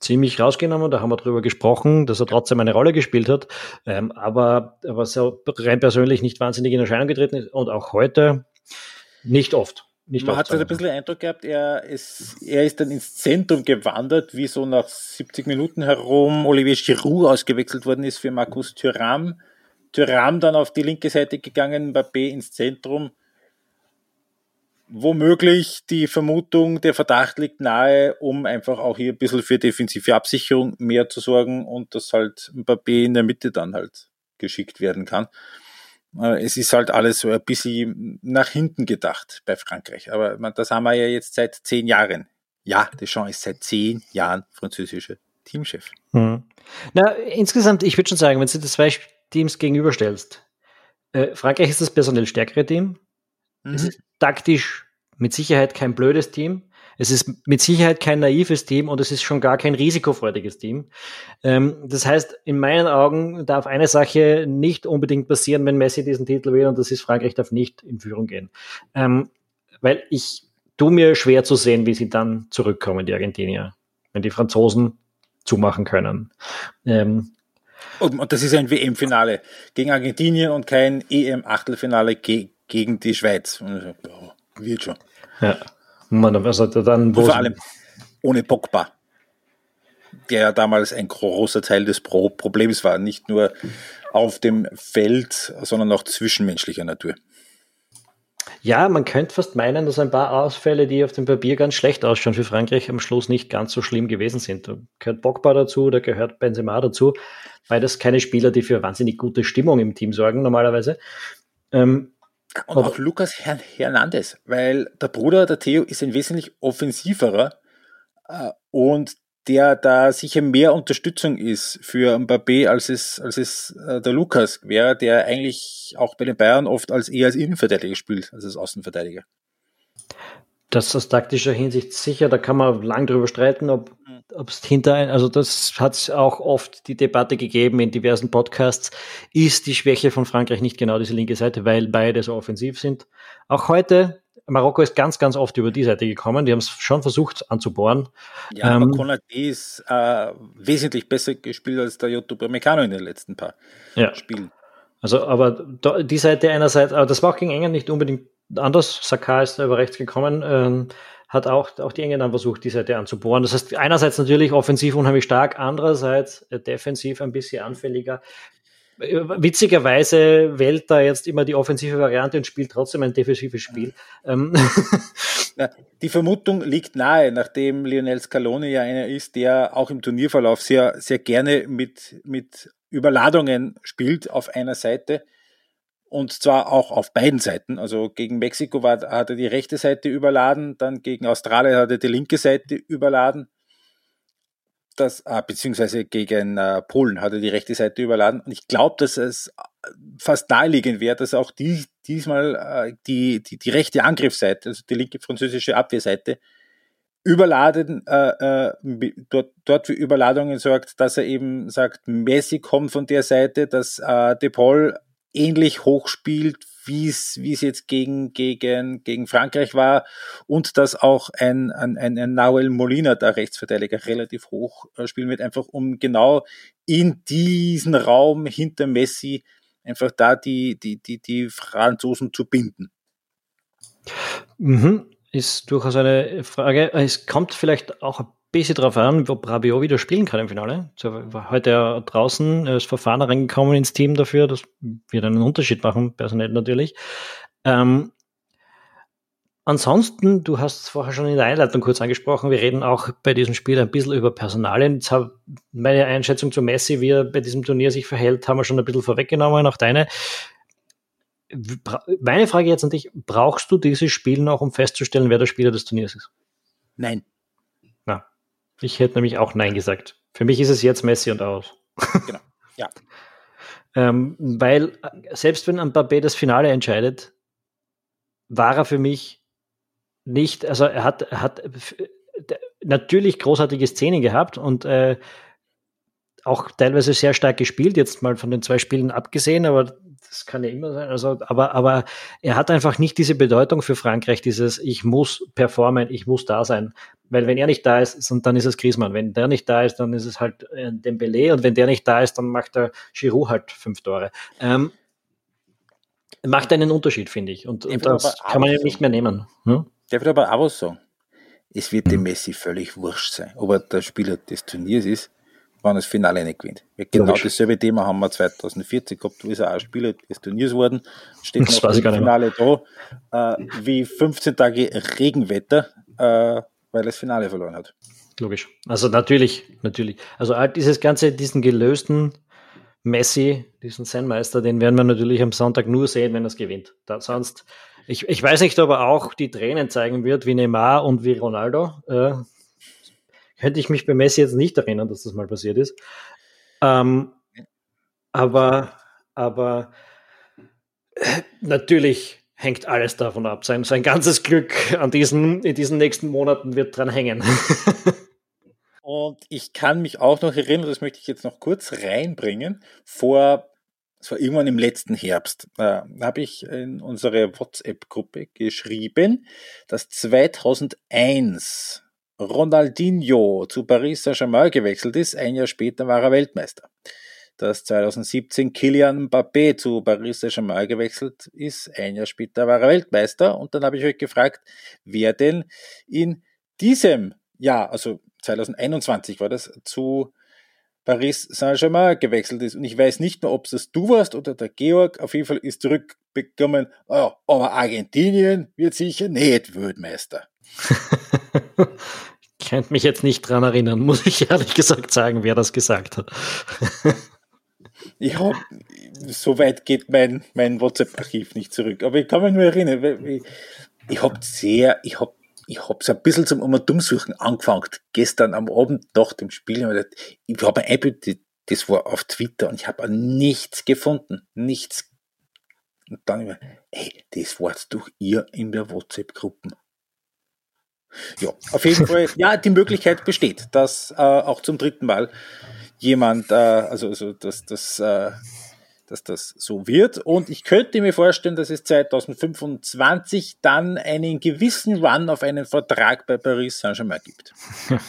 ziemlich rausgenommen, da haben wir drüber gesprochen, dass er trotzdem eine Rolle gespielt hat, ähm, aber was er rein persönlich nicht wahnsinnig in Erscheinung getreten ist und auch heute nicht oft. Nicht Man hat halt ein bisschen den Eindruck gehabt, er ist, er ist dann ins Zentrum gewandert, wie so nach 70 Minuten herum Olivier Giroud ausgewechselt worden ist für Markus Thuram. Thuram dann auf die linke Seite gegangen, Mbappé ins Zentrum womöglich die Vermutung, der Verdacht liegt nahe, um einfach auch hier ein bisschen für defensive Absicherung mehr zu sorgen und dass halt Mbappé in der Mitte dann halt geschickt werden kann. Äh, es ist halt alles so ein bisschen nach hinten gedacht bei Frankreich. Aber das haben wir ja jetzt seit zehn Jahren. Ja, Deschamps ist seit zehn Jahren französischer Teamchef. Hm. Na, insgesamt, ich würde schon sagen, wenn du das zwei Teams gegenüberstellst, äh, Frankreich ist das personell stärkere Team, Mhm. Es ist taktisch mit Sicherheit kein blödes Team. Es ist mit Sicherheit kein naives Team und es ist schon gar kein risikofreudiges Team. Ähm, das heißt, in meinen Augen darf eine Sache nicht unbedingt passieren, wenn Messi diesen Titel will und das ist, Frankreich darf nicht in Führung gehen. Ähm, weil ich tu mir schwer zu sehen, wie sie dann zurückkommen, die Argentinier, wenn die Franzosen zumachen können. Ähm, und das ist ein WM-Finale gegen Argentinien und kein EM-Achtelfinale gegen gegen die Schweiz. Und oh, wird schon. Ja. Man, also dann, vor allem ohne Pogba, der ja damals ein großer Teil des Pro Problems war, nicht nur auf dem Feld, sondern auch zwischenmenschlicher Natur. Ja, man könnte fast meinen, dass ein paar Ausfälle, die auf dem Papier ganz schlecht ausschauen für Frankreich, am Schluss nicht ganz so schlimm gewesen sind. Da gehört Pogba dazu, da gehört Benzema dazu, weil das keine Spieler, die für wahnsinnig gute Stimmung im Team sorgen normalerweise. Ähm, und Aber auch Lukas Hernandez, weil der Bruder, der Theo, ist ein wesentlich offensiverer äh, und der da sicher mehr Unterstützung ist für Mbappé, als es, als es äh, der Lukas wäre, der eigentlich auch bei den Bayern oft als eher als Innenverteidiger spielt, als als Außenverteidiger. Das ist aus taktischer Hinsicht sicher, da kann man lang drüber streiten, ob ob es hinter ein, also das hat es auch oft die Debatte gegeben in diversen Podcasts, ist die Schwäche von Frankreich nicht genau diese linke Seite, weil beide so offensiv sind. Auch heute, Marokko ist ganz, ganz oft über die Seite gekommen, die haben es schon versucht anzubohren. Ja, ähm, aber Konaté ist äh, wesentlich besser gespielt als der Youtube Meccano in den letzten paar ja. Spielen. Also, aber die Seite einerseits, aber das war auch gegen England nicht unbedingt anders. Saka ist über rechts gekommen. Ähm, hat auch, auch die Engländer versucht, die Seite anzubohren. Das heißt, einerseits natürlich offensiv unheimlich stark, andererseits äh, defensiv ein bisschen anfälliger. Äh, witzigerweise wählt da jetzt immer die offensive Variante und spielt trotzdem ein defensives Spiel. Ähm. die Vermutung liegt nahe, nachdem Lionel Scaloni ja einer ist, der auch im Turnierverlauf sehr, sehr gerne mit, mit Überladungen spielt auf einer Seite und zwar auch auf beiden Seiten. Also gegen Mexiko war, hat er die rechte Seite überladen, dann gegen Australien hat er die linke Seite überladen. Das, ah, beziehungsweise gegen äh, Polen hat er die rechte Seite überladen. Und ich glaube, dass es fast naheliegend wäre, dass auch die, diesmal äh, die, die, die rechte Angriffsseite, also die linke französische Abwehrseite, überladen, äh, äh, dort, dort für Überladungen sorgt, dass er eben sagt, Messi kommt von der Seite, dass äh, De Paul ähnlich hoch spielt, wie es jetzt gegen gegen gegen Frankreich war und dass auch ein ein, ein, ein Nahuel Molina, der Rechtsverteidiger, relativ hoch äh, spielen wird, einfach um genau in diesen Raum hinter Messi einfach da die die die die Franzosen zu binden. Mhm. Ist durchaus eine Frage. Es kommt vielleicht auch ein bisschen darauf an, ob Rabiot wieder spielen kann im Finale. War heute ja draußen, ist Verfahren reingekommen ins Team dafür, das wird einen Unterschied machen, personell natürlich. Ähm, ansonsten, du hast es vorher schon in der Einleitung kurz angesprochen, wir reden auch bei diesem Spiel ein bisschen über Personalien. Jetzt habe meine Einschätzung zu Messi, wie er bei diesem Turnier sich verhält, haben wir schon ein bisschen vorweggenommen, auch deine. Meine Frage jetzt an dich, brauchst du dieses Spiel noch, um festzustellen, wer der Spieler des Turniers ist? Nein. Ich hätte nämlich auch Nein gesagt. Für mich ist es jetzt Messi und aus. Genau. Ja. Ähm, weil selbst wenn ein Mbappé das Finale entscheidet, war er für mich nicht, also er hat, er hat natürlich großartige Szenen gehabt und äh, auch teilweise sehr stark gespielt, jetzt mal von den zwei Spielen abgesehen, aber das kann ja immer sein. Also, aber, aber er hat einfach nicht diese Bedeutung für Frankreich, dieses ich muss performen, ich muss da sein. Weil wenn er nicht da ist, dann ist es Griezmann. Wenn der nicht da ist, dann ist es halt äh, Dembele und wenn der nicht da ist, dann macht der Giroud halt fünf Tore. Ähm, macht einen Unterschied, finde ich. Und, und das kann man ja nicht mehr nehmen. Hm? Der wird aber auch was sagen. Es wird dem Messi völlig wurscht sein, ob er der Spieler des Turniers ist wenn das Finale nicht gewinnt. Genau Logisch. dasselbe Thema haben wir 2040 gehabt, wo ist auch Spieler des Turniers worden, steht das noch im Finale da, äh, wie 15 Tage Regenwetter, äh, weil er das Finale verloren hat. Logisch. Also natürlich, natürlich. Also dieses ganze, diesen gelösten Messi, diesen Zen-Meister, den werden wir natürlich am Sonntag nur sehen, wenn er es gewinnt. Da, sonst, ich, ich weiß nicht, ob er auch die Tränen zeigen wird, wie Neymar und wie Ronaldo. Äh, könnte ich mich bei Messi jetzt nicht erinnern, dass das mal passiert ist. Ähm, aber, aber äh, natürlich hängt alles davon ab. Sein, sein ganzes Glück an diesen, in diesen nächsten Monaten wird dran hängen. Und ich kann mich auch noch erinnern, das möchte ich jetzt noch kurz reinbringen, vor, es war irgendwann im letzten Herbst, äh, habe ich in unsere WhatsApp-Gruppe geschrieben, dass 2001 Ronaldinho zu Paris Saint-Germain gewechselt ist. Ein Jahr später war er Weltmeister. Dass 2017 Kylian Mbappé zu Paris Saint-Germain gewechselt ist. Ein Jahr später war er Weltmeister. Und dann habe ich euch gefragt, wer denn in diesem Jahr, also 2021 war das, zu Paris Saint-Germain gewechselt ist. Und ich weiß nicht mehr, ob es du warst oder der Georg. Auf jeden Fall ist zurückbekommen, oh, aber Argentinien wird sicher nicht Weltmeister. könnte mich jetzt nicht dran erinnern, muss ich ehrlich gesagt sagen, wer das gesagt hat. ja, so weit geht mein, mein WhatsApp-Archiv nicht zurück. Aber ich kann mich nur erinnern, ich, ich habe sehr, ich habe ich habe so ein bisschen zum Umdummsuchen angefangen. Gestern am Abend nach dem Spiel. Ich habe ein Bild, das war auf Twitter und ich habe nichts gefunden. Nichts. Und dann immer, ey, das war's doch ihr in der WhatsApp-Gruppe. Ja, auf jeden Fall, ja, die Möglichkeit besteht, dass äh, auch zum dritten Mal jemand, äh, also, also dass, dass, äh, dass das so wird. Und ich könnte mir vorstellen, dass es 2025 dann einen gewissen Run auf einen Vertrag bei Paris Saint-Germain gibt.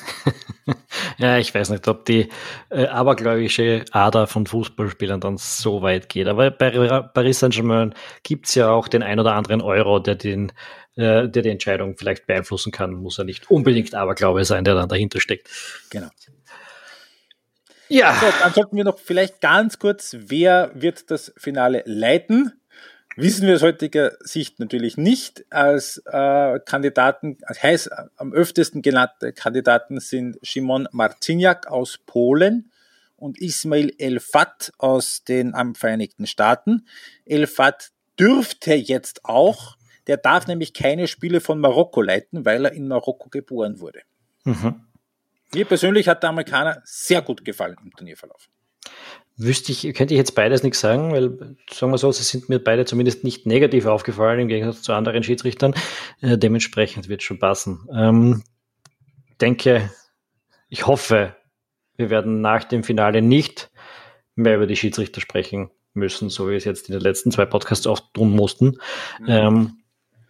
ja, ich weiß nicht, ob die äh, abergläubische Ader von Fußballspielern dann so weit geht. Aber bei Paris Saint-Germain gibt es ja auch den ein oder anderen Euro, der den äh, der die Entscheidung vielleicht beeinflussen kann. Muss ja nicht unbedingt Aberglaube sein, der dann dahinter steckt. Genau. Ja. So, dann sollten wir noch vielleicht ganz kurz, wer wird das Finale leiten? Wissen wir aus heutiger Sicht natürlich nicht. Als äh, Kandidaten, als heiß am öftesten genannte Kandidaten sind Szymon Marciniak aus Polen und Ismail Elfat aus den Vereinigten Staaten. Elfat dürfte jetzt auch der darf nämlich keine Spiele von Marokko leiten, weil er in Marokko geboren wurde. Mhm. Mir persönlich hat der Amerikaner sehr gut gefallen im Turnierverlauf. Wüsste ich, könnte ich jetzt beides nichts sagen, weil, sagen wir so, sie sind mir beide zumindest nicht negativ aufgefallen im Gegensatz zu anderen Schiedsrichtern. Äh, dementsprechend wird es schon passen. Ähm, denke, ich hoffe, wir werden nach dem Finale nicht mehr über die Schiedsrichter sprechen müssen, so wie wir es jetzt in den letzten zwei Podcasts oft tun mussten. Mhm. Ähm,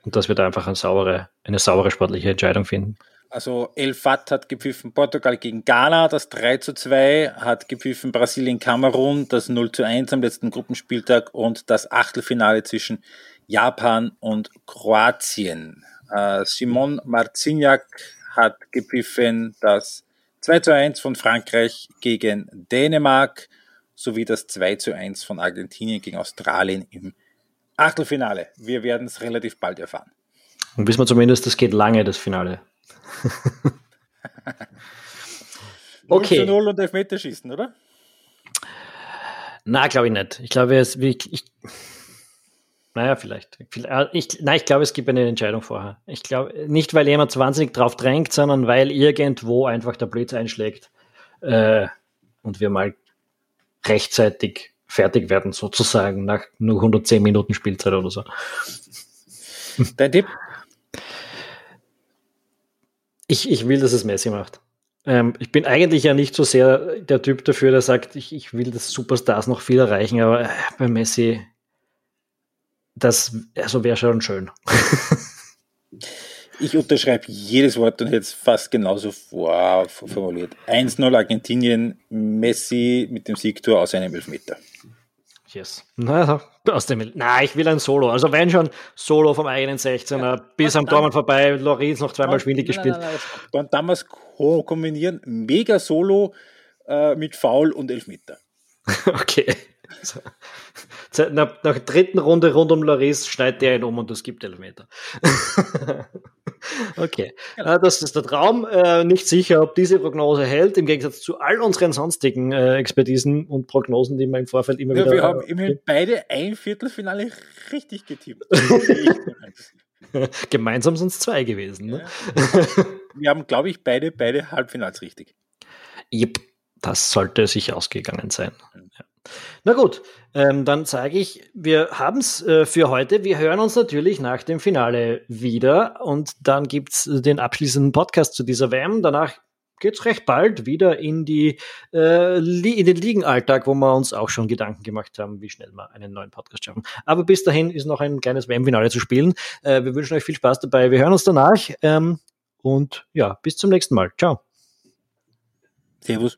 und dass wir da einfach eine saubere, eine saubere sportliche Entscheidung finden. Also El Fat hat gepfiffen Portugal gegen Ghana, das 3 zu 2, hat gepfiffen Brasilien Kamerun, das 0 zu 1 am letzten Gruppenspieltag und das Achtelfinale zwischen Japan und Kroatien. Äh, Simon Marciniak hat gepfiffen das 2 zu 1 von Frankreich gegen Dänemark sowie das 2 zu 1 von Argentinien gegen Australien im Achtelfinale. Wir werden es relativ bald erfahren. Und wissen wir zumindest, das geht lange, das Finale. Okay. 0 zu 0 und Elfmeterschießen, oder? Na, glaube ich nicht. Ich glaube, es, ich, ich, naja, vielleicht. Äh, ich, nein, ich glaube, es gibt eine Entscheidung vorher. Ich glaube, nicht, weil jemand wahnsinnig drauf drängt, sondern weil irgendwo einfach der Blitz einschlägt äh, und wir mal rechtzeitig fertig werden, sozusagen, nach nur 110 Minuten Spielzeit oder so. Dein Tipp? Ich, ich will, dass es Messi macht. Ähm, ich bin eigentlich ja nicht so sehr der Typ dafür, der sagt, ich, ich will, dass Superstars noch viel erreichen, aber äh, bei Messi, das also wäre schon schön. ich unterschreibe jedes Wort und es fast genauso vor, formuliert. 1-0 Argentinien, Messi mit dem Siegtor aus einem Elfmeter. Yes. Na, aus dem, na, ich will ein Solo. Also wenn schon Solo vom eigenen 16er ja, bis am Tormann vorbei, Lorenz noch zweimal schwindig gespielt. Nein, nein, nein, damals kombinieren, mega Solo äh, mit Foul und Elfmeter. okay. Nach, nach, der dritten Runde rund um Loris schneidet der ihn um und es gibt Elfmeter. okay, ja. Äh, das ist der Traum. Äh, nicht sicher, ob diese Prognose hält, im Gegensatz zu all unseren sonstigen äh, Expertisen und Prognosen, die wir im Vorfeld immer ja, wieder. Wir haben immerhin beide ein Viertelfinale richtig getippt. Gemeinsam sind es zwei gewesen. Ne? Ja. Wir haben, glaube ich, beide, beide Halbfinals richtig. Yep, das sollte sich ausgegangen sein. Mhm. Ja. Na gut, ähm, dann sage ich, wir haben es äh, für heute. Wir hören uns natürlich nach dem Finale wieder und dann gibt es den abschließenden Podcast zu dieser WM. Danach geht es recht bald wieder in, die, äh, in den Ligenalltag, wo wir uns auch schon Gedanken gemacht haben, wie schnell wir einen neuen Podcast schaffen. Aber bis dahin ist noch ein kleines WM-Finale zu spielen. Äh, wir wünschen euch viel Spaß dabei. Wir hören uns danach ähm, und ja, bis zum nächsten Mal. Ciao. Servus.